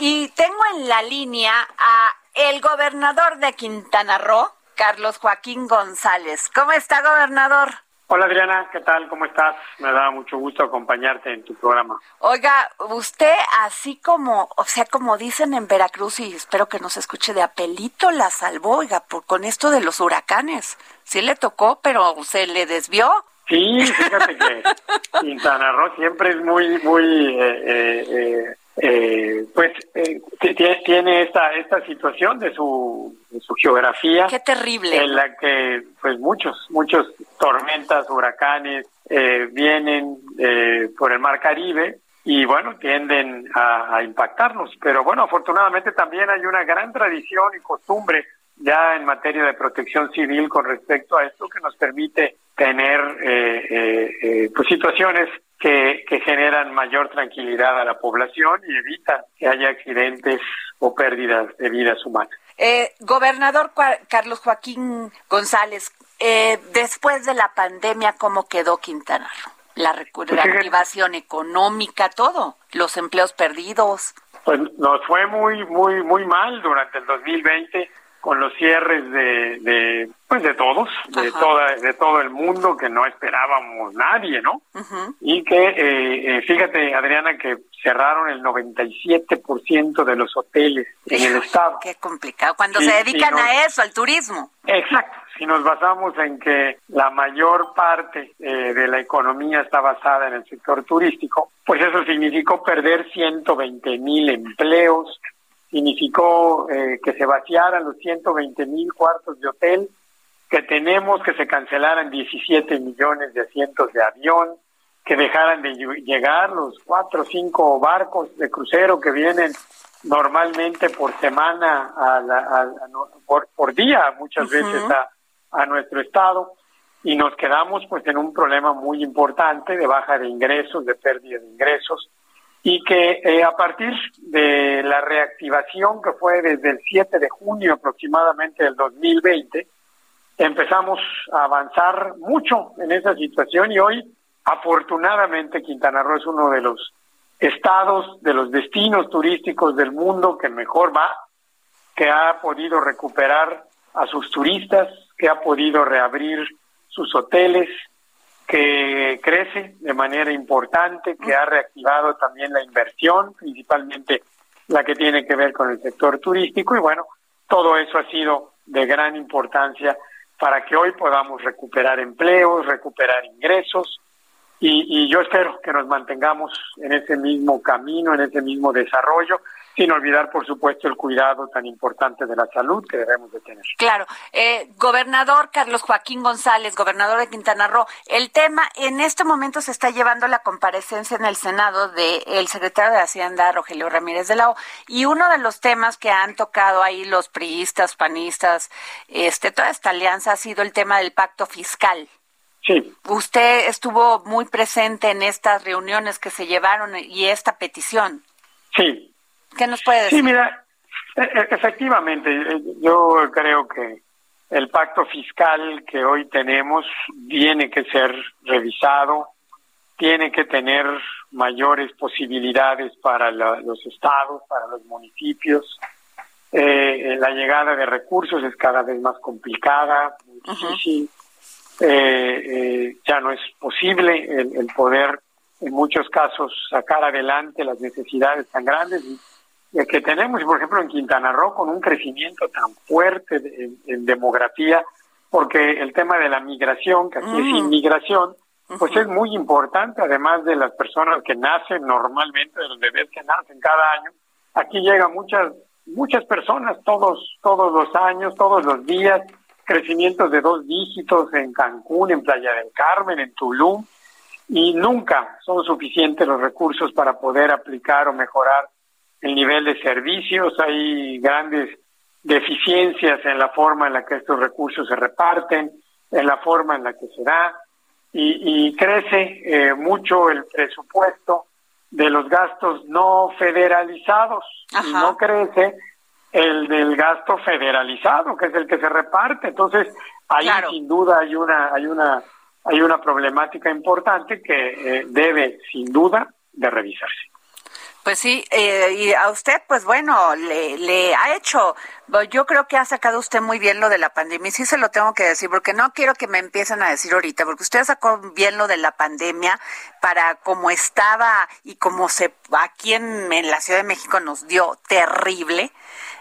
Y tengo en la línea a el gobernador de Quintana Roo, Carlos Joaquín González. ¿Cómo está, gobernador? Hola Adriana, ¿qué tal? ¿Cómo estás? Me da mucho gusto acompañarte en tu programa. Oiga, usted así como, o sea, como dicen en Veracruz y espero que nos escuche de apelito, la salvó, oiga, por, con esto de los huracanes. Sí le tocó, pero se le desvió. Sí, fíjate que Quintana Roo siempre es muy, muy eh, eh, eh eh, pues eh, tiene esta esta situación de su, su geografía. Qué terrible. En la que pues muchos muchos tormentas huracanes eh, vienen eh, por el mar Caribe y bueno tienden a, a, impactarnos. Pero bueno afortunadamente también hay una gran tradición y costumbre ya en materia de protección civil con respecto a esto que nos permite tener eh, eh, eh, pues situaciones que, generan mayor tranquilidad a la población y evitan que haya accidentes o pérdidas de vidas humanas. Eh, gobernador Carlos Joaquín González, eh, después de la pandemia, ¿cómo quedó Quintana Roo? La pues reactivación económica, todo, los empleos perdidos. Pues nos fue muy, muy, muy mal durante el 2020 con los cierres de, de pues de todos, de toda, de todo el mundo que no esperábamos nadie, ¿no? Y que eh, eh, fíjate Adriana que cerraron el 97% de los hoteles en el estado. Qué complicado cuando se dedican a eso, al turismo. Exacto. Si nos basamos en que la mayor parte eh, de la economía está basada en el sector turístico, pues eso significó perder 120 mil empleos, significó eh, que se vaciaran los 120 mil cuartos de hotel, que tenemos que se cancelaran 17 millones de asientos de avión, que dejaran de llegar los cuatro o cinco barcos de crucero que vienen normalmente por semana, a por, día muchas veces a, a nuestro estado y nos quedamos pues en un problema muy importante de baja de ingresos, de pérdida de ingresos y que eh, a partir de la reactivación que fue desde el 7 de junio aproximadamente del 2020, empezamos a avanzar mucho en esa situación y hoy afortunadamente Quintana Roo es uno de los estados, de los destinos turísticos del mundo que mejor va, que ha podido recuperar a sus turistas, que ha podido reabrir sus hoteles, que crece de manera importante, que ha reactivado también la inversión, principalmente la que tiene que ver con el sector turístico. Y bueno, todo eso ha sido de gran importancia para que hoy podamos recuperar empleos, recuperar ingresos. Y, y yo espero que nos mantengamos en ese mismo camino, en ese mismo desarrollo sin olvidar, por supuesto, el cuidado tan importante de la salud que debemos de tener. Claro. Eh, gobernador Carlos Joaquín González, gobernador de Quintana Roo, el tema, en este momento se está llevando la comparecencia en el Senado del secretario de Hacienda, Rogelio Ramírez de la O, y uno de los temas que han tocado ahí los priistas, panistas, este, toda esta alianza ha sido el tema del pacto fiscal. Sí. Usted estuvo muy presente en estas reuniones que se llevaron y esta petición. Sí, ¿Qué nos puede decir? Sí, mira, e, e, efectivamente, eh, yo creo que el pacto fiscal que hoy tenemos tiene que ser revisado, tiene que tener mayores posibilidades para los estados, para los municipios. Eh, la llegada de recursos es cada vez más complicada, muy difícil. Eh, ya no es posible el, el, poder, en muchos casos, sacar adelante las necesidades tan grandes que tenemos, por ejemplo, en Quintana Roo, con un crecimiento tan fuerte en, demografía, porque el tema de la migración, que aquí es mm. inmigración, pues es muy importante, además de las personas que nacen normalmente, de los bebés que nacen cada año. Aquí llegan muchas, muchas personas todos, todos los años, todos los días, crecimientos de dos dígitos en Cancún, en Playa del Carmen, en Tulum, y nunca son suficientes los recursos para poder aplicar o mejorar el nivel de servicios. Hay grandes deficiencias en la forma en la que estos recursos se reparten, en la forma en la que se da, y, crece eh, mucho el presupuesto de los gastos no federalizados y no crece el del gasto federalizado, que es el que se reparte. Entonces, ahí sin duda hay una hay una hay una problemática importante que eh, debe sin duda de revisarse. Pues sí, eh, y a usted, pues bueno, le, le ha hecho, yo creo que ha sacado usted muy bien lo de la pandemia, y sí se lo tengo que decir, porque no quiero que me empiecen a decir ahorita, porque usted sacó bien lo de la pandemia para como estaba y como se aquí en, en la Ciudad de México nos dio terrible,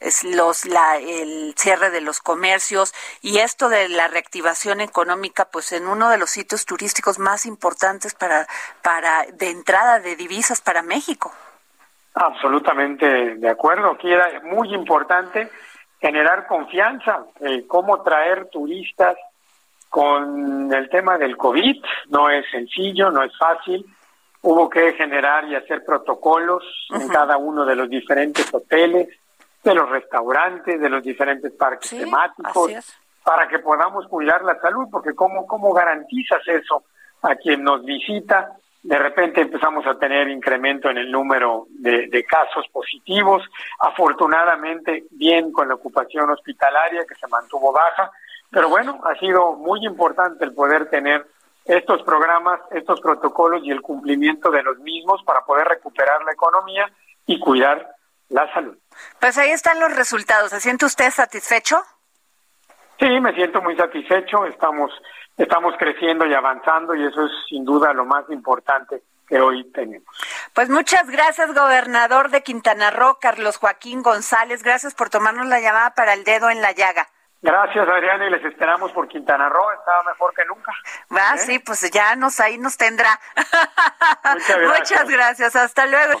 es los la, el cierre de los comercios y esto de la reactivación económica pues en uno de los sitios turísticos más importantes para para de entrada de divisas para México. Absolutamente de acuerdo. Aquí era muy importante generar confianza, eh, cómo traer turistas con el tema del COVID. No es sencillo, no es fácil. Hubo que generar y hacer protocolos en cada uno de los diferentes hoteles, de los restaurantes, de los diferentes parques temáticos, para que podamos cuidar la salud, porque ¿cómo, ¿cómo garantizas eso a quien nos visita? De repente empezamos a tener incremento en el número de, casos positivos, afortunadamente bien con la ocupación hospitalaria que se mantuvo baja, pero bueno, ha sido muy importante el poder tener estos programas, estos protocolos y el cumplimiento de los mismos para poder recuperar la economía y cuidar la salud. Pues ahí están los resultados. ¿Se siente usted satisfecho? Sí, me siento muy satisfecho. Estamos estamos creciendo y avanzando y eso es sin duda lo más importante que hoy tenemos. Pues muchas gracias, gobernador de Quintana Roo, Carlos Joaquín González. Gracias por tomarnos la llamada para el dedo en la llaga. Gracias, Adriana, y les esperamos por Quintana Roo. Estaba mejor que nunca. Ah, ¿Eh? sí, pues ya nos ahí nos tendrá. Muchas gracias. Muchas gracias. Hasta luego.